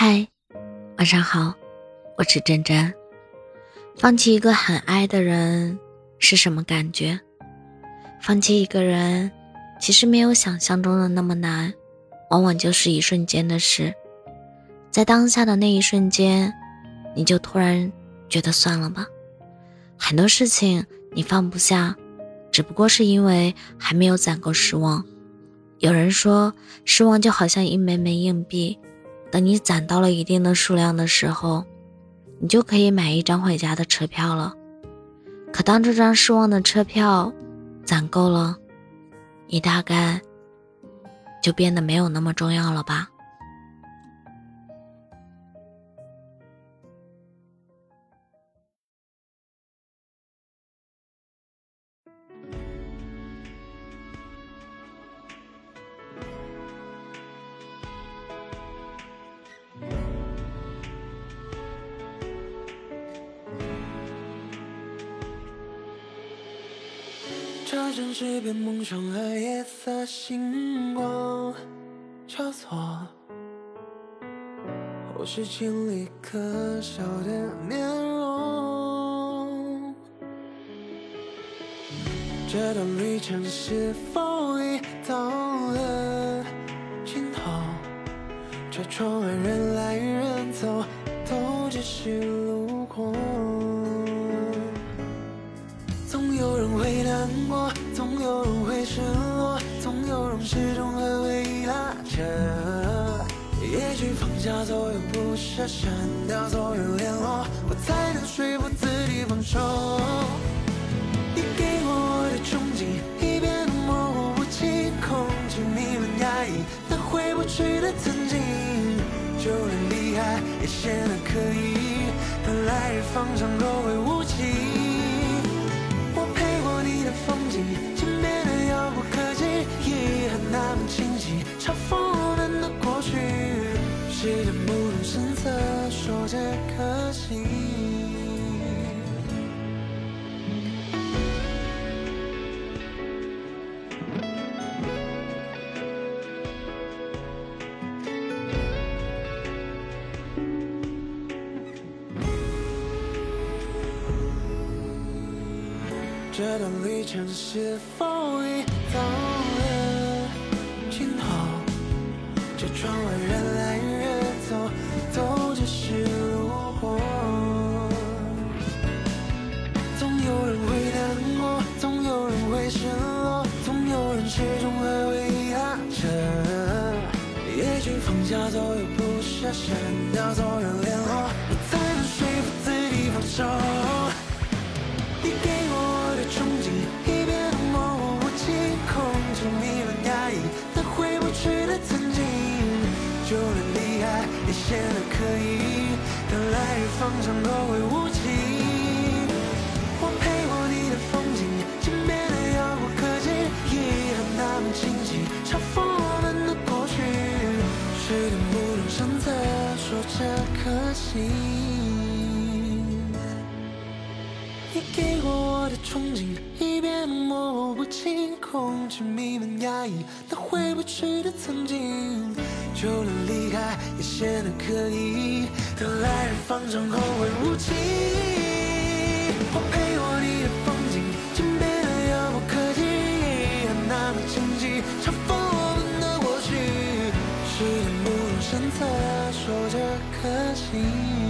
嗨，晚上好，我是真真。放弃一个很爱的人是什么感觉？放弃一个人，其实没有想象中的那么难，往往就是一瞬间的事。在当下的那一瞬间，你就突然觉得算了吧。很多事情你放不下，只不过是因为还没有攒够失望。有人说，失望就好像一枚枚硬币，等你攒到了一定的数量的时候，你就可以买一张回家的车票了。可当这张失望的车票攒够了，你大概就变得没有那么重要了吧。这城市变梦想和夜色星光交错，或是千里可笑的面容。这段旅程是否已到了尽头？车窗外人来人走，都只是有人会失落，总有人始终和回忆拉扯。也许放下所有不舍，删掉所有联络，我才能说服自己放手。你给我的憧憬已变得模糊不清，空气弥漫压抑，那回不去的曾经，就连离开也显得可疑。当来日方长，都会这颗心。这段旅程是否已到了尽头？这窗外人来人走，都只是下所有不舍，删掉所有联络，我才能说服自己放手。你给我的憧憬已变得模糊不清，空气弥漫压抑，那回不去的曾经，就连离开也显得可疑。但来日方长，若会无期，可惜。你给过我的憧憬已变得模糊不清，空气弥漫压抑，那回不去的曾经，就连离开也显得刻意。等来日方长，后会无期。可惜。